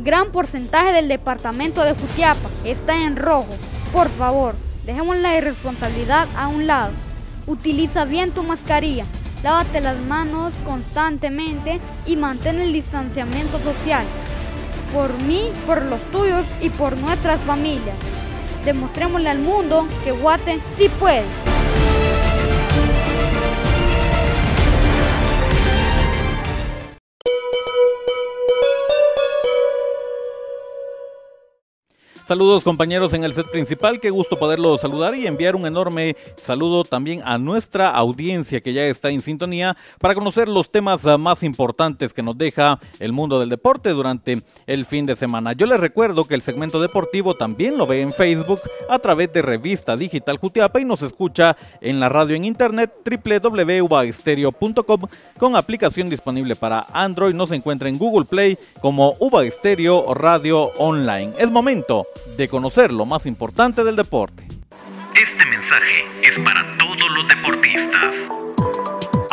Gran porcentaje del departamento de Jutiapa está en rojo. Por favor, dejemos la irresponsabilidad a un lado. Utiliza bien tu mascarilla, lávate las manos constantemente y mantén el distanciamiento social. Por mí, por los tuyos y por nuestras familias. Demostrémosle al mundo que Guate sí puede. Saludos compañeros en el set principal, qué gusto poderlo saludar y enviar un enorme saludo también a nuestra audiencia que ya está en sintonía para conocer los temas ah, más importantes que nos deja el mundo del deporte durante el fin de semana. Yo les recuerdo que el segmento deportivo también lo ve en Facebook a través de revista digital Jutiapa y nos escucha en la radio en internet www.ubaestereo.com con aplicación disponible para Android. Nos encuentra en Google Play como Uba Estéreo Radio Online. Es momento de conocer lo más importante del deporte. Este mensaje es para.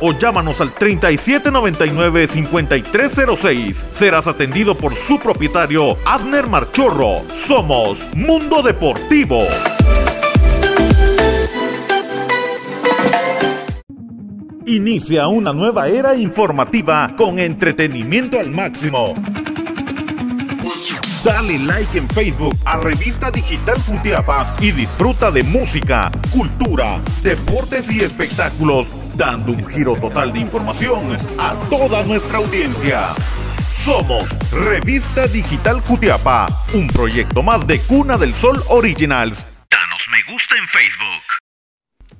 o llámanos al 3799-5306. Serás atendido por su propietario, Abner Marchorro. Somos Mundo Deportivo. Inicia una nueva era informativa con entretenimiento al máximo. Dale like en Facebook a Revista Digital Futiapa y disfruta de música, cultura, deportes y espectáculos dando un giro total de información a toda nuestra audiencia. Somos Revista Digital Jutiapa, un proyecto más de Cuna del Sol Originals. Danos me gusta en Facebook.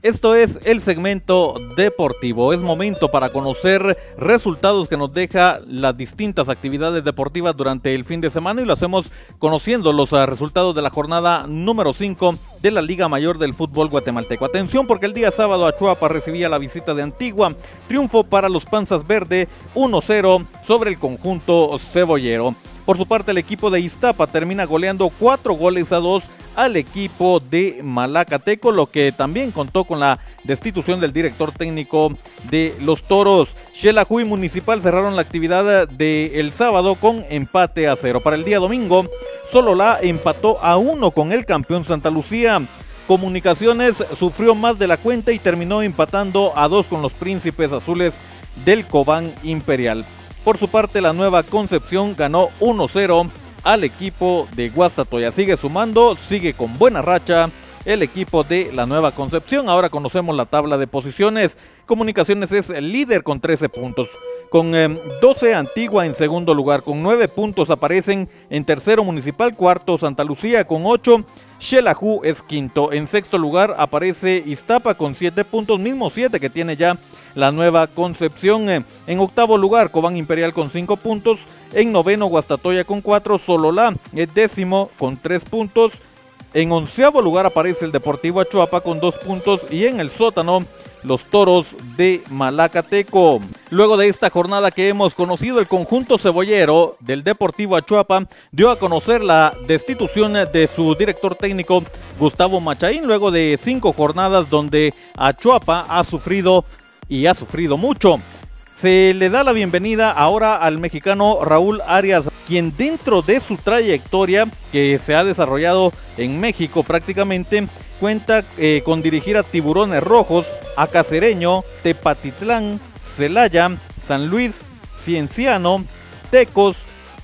Esto es el segmento deportivo. Es momento para conocer resultados que nos deja las distintas actividades deportivas durante el fin de semana y lo hacemos conociendo los ah, resultados de la jornada número 5 de la Liga Mayor del Fútbol Guatemalteco. Atención porque el día sábado Achuapa recibía la visita de Antigua. Triunfo para los Panzas Verde 1-0 sobre el conjunto cebollero. Por su parte, el equipo de Iztapa termina goleando 4 goles a 2 al equipo de Malacateco, lo que también contó con la destitución del director técnico de los Toros. Xelajú y Municipal cerraron la actividad del sábado con empate a cero. Para el día domingo, solo la empató a uno con el campeón Santa Lucía. Comunicaciones sufrió más de la cuenta y terminó empatando a dos con los príncipes azules del Cobán Imperial. Por su parte, la nueva Concepción ganó 1-0 al equipo de Guastatoya. Sigue sumando, sigue con buena racha el equipo de la Nueva Concepción. Ahora conocemos la tabla de posiciones. Comunicaciones es el líder con 13 puntos. Con 12 em, Antigua en segundo lugar, con 9 puntos aparecen en tercero Municipal, cuarto Santa Lucía con 8, Xelajú es quinto. En sexto lugar aparece Iztapa con 7 puntos, mismo 7 que tiene ya la nueva Concepción. En octavo lugar Cobán Imperial con 5 puntos, en noveno, Guastatoya con 4. Sololá es décimo con 3 puntos. En onceavo lugar aparece el Deportivo Achuapa con 2 puntos. Y en el sótano, los toros de Malacateco. Luego de esta jornada que hemos conocido, el conjunto cebollero del Deportivo Achuapa dio a conocer la destitución de su director técnico Gustavo Machaín, luego de cinco jornadas donde Achuapa ha sufrido y ha sufrido mucho. Se le da la bienvenida ahora al mexicano Raúl Arias, quien dentro de su trayectoria que se ha desarrollado en México prácticamente, cuenta eh, con dirigir a Tiburones Rojos, a Cacereño, Tepatitlán, Celaya, San Luis, Cienciano, Tecos,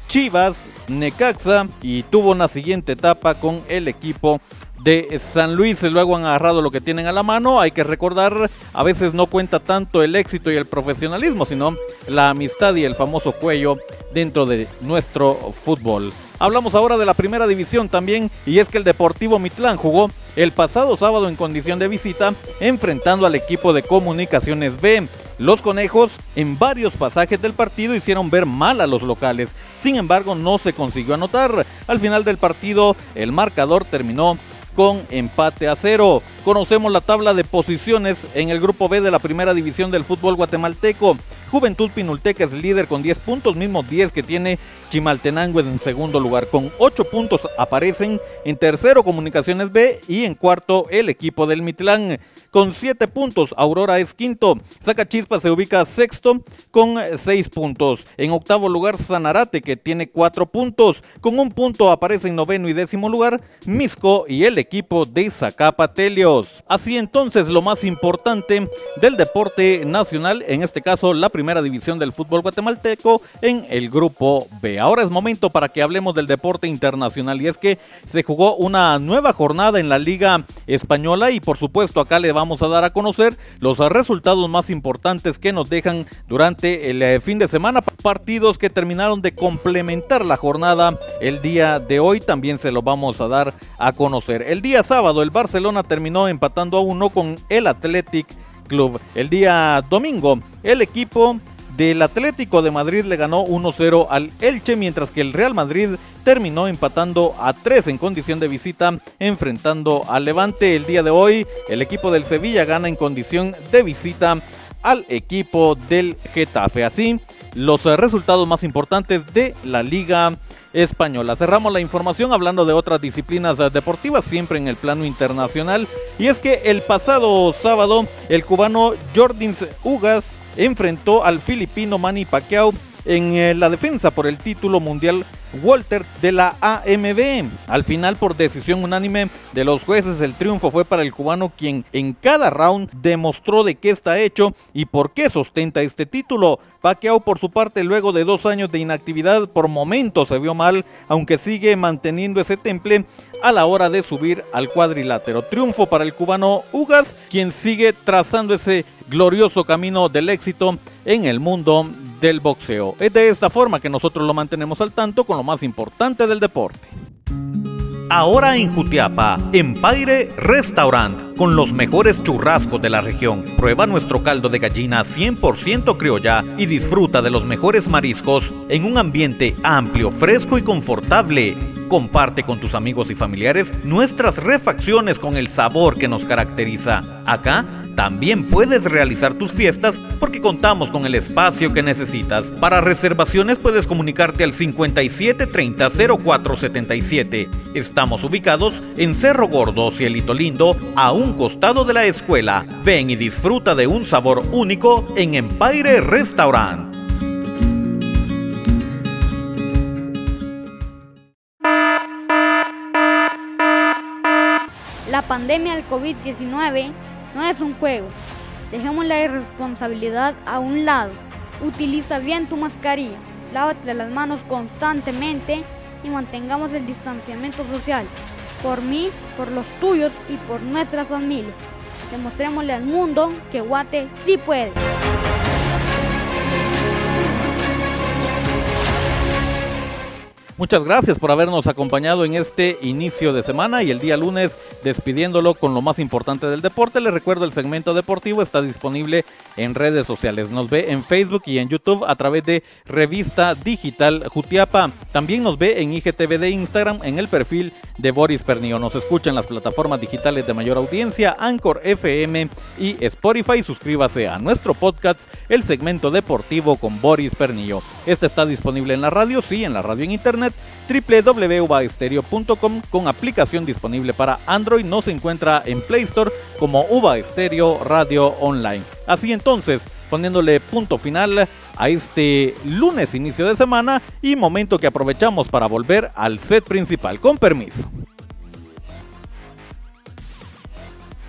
Chivas, Necaxa y tuvo una siguiente etapa con el equipo de San Luis. Luego han agarrado lo que tienen a la mano. Hay que recordar, a veces no cuenta tanto el éxito y el profesionalismo, sino la amistad y el famoso cuello dentro de nuestro fútbol. Hablamos ahora de la primera división también y es que el Deportivo Mitlán jugó el pasado sábado en condición de visita enfrentando al equipo de Comunicaciones B. Los conejos en varios pasajes del partido hicieron ver mal a los locales, sin embargo no se consiguió anotar. Al final del partido el marcador terminó con empate a cero. Conocemos la tabla de posiciones en el grupo B de la primera división del fútbol guatemalteco. Juventud Pinulteca es líder con 10 puntos, mismos 10 que tiene Chimaltenango en segundo lugar. Con 8 puntos aparecen en tercero Comunicaciones B y en cuarto el equipo del Mitlán. Con 7 puntos, Aurora es quinto. Zacachispa se ubica sexto con 6 puntos. En octavo lugar, Sanarate que tiene 4 puntos. Con un punto aparece en noveno y décimo lugar Misco y el equipo de Zacapa Telios. Así entonces, lo más importante del deporte nacional, en este caso la primera división del fútbol guatemalteco en el grupo B. Ahora es momento para que hablemos del deporte internacional y es que se jugó una nueva jornada en la Liga Española y por supuesto acá le vamos a dar a conocer los resultados más importantes que nos dejan durante el eh, fin de semana. Partidos que terminaron de complementar la jornada el día de hoy también se lo vamos a dar a conocer. El día sábado el Barcelona terminó empatando a uno con el Athletic Club. El día domingo, el equipo del Atlético de Madrid le ganó 1-0 al Elche, mientras que el Real Madrid terminó empatando a 3 en condición de visita, enfrentando al Levante. El día de hoy, el equipo del Sevilla gana en condición de visita al equipo del Getafe. Así, los resultados más importantes de la Liga Española. Cerramos la información hablando de otras disciplinas deportivas, siempre en el plano internacional. Y es que el pasado sábado, el cubano Jordins Ugas enfrentó al filipino Manny Pacquiao en eh, la defensa por el título mundial Walter de la AMB. Al final, por decisión unánime de los jueces, el triunfo fue para el cubano quien en cada round demostró de qué está hecho y por qué sostenta este título. Pacquiao por su parte luego de dos años de inactividad por momentos se vio mal, aunque sigue manteniendo ese temple a la hora de subir al cuadrilátero. Triunfo para el cubano Ugas, quien sigue trazando ese glorioso camino del éxito en el mundo del boxeo. Es de esta forma que nosotros lo mantenemos al tanto con lo más importante del deporte. Ahora en Jutiapa, Empire Restaurant, con los mejores churrascos de la región. Prueba nuestro caldo de gallina 100% criolla y disfruta de los mejores mariscos en un ambiente amplio, fresco y confortable. Comparte con tus amigos y familiares nuestras refacciones con el sabor que nos caracteriza. Acá también puedes realizar tus fiestas porque contamos con el espacio que necesitas. Para reservaciones puedes comunicarte al 5730 0477. Estamos ubicados en Cerro Gordo, Cielito Lindo, a un costado de la escuela. Ven y disfruta de un sabor único en Empire Restaurant. La pandemia del COVID-19 no es un juego. Dejemos la irresponsabilidad a un lado. Utiliza bien tu mascarilla. Lávate las manos constantemente y mantengamos el distanciamiento social. Por mí, por los tuyos y por nuestra familia. Demostrémosle al mundo que Guate sí puede. Muchas gracias por habernos acompañado en este inicio de semana y el día lunes despidiéndolo con lo más importante del deporte. Les recuerdo el segmento deportivo está disponible en redes sociales. Nos ve en Facebook y en YouTube a través de Revista Digital Jutiapa. También nos ve en IGTV de Instagram en el perfil de Boris Pernillo. Nos escucha en las plataformas digitales de mayor audiencia, Anchor FM y Spotify. Suscríbase a nuestro podcast, el segmento deportivo con Boris Pernillo. Este está disponible en la radio, sí, en la radio en internet www.uvaestereo.com con aplicación disponible para Android. No se encuentra en Play Store como Uva Estéreo Radio Online. Así entonces, poniéndole punto final a este lunes inicio de semana y momento que aprovechamos para volver al set principal. Con permiso.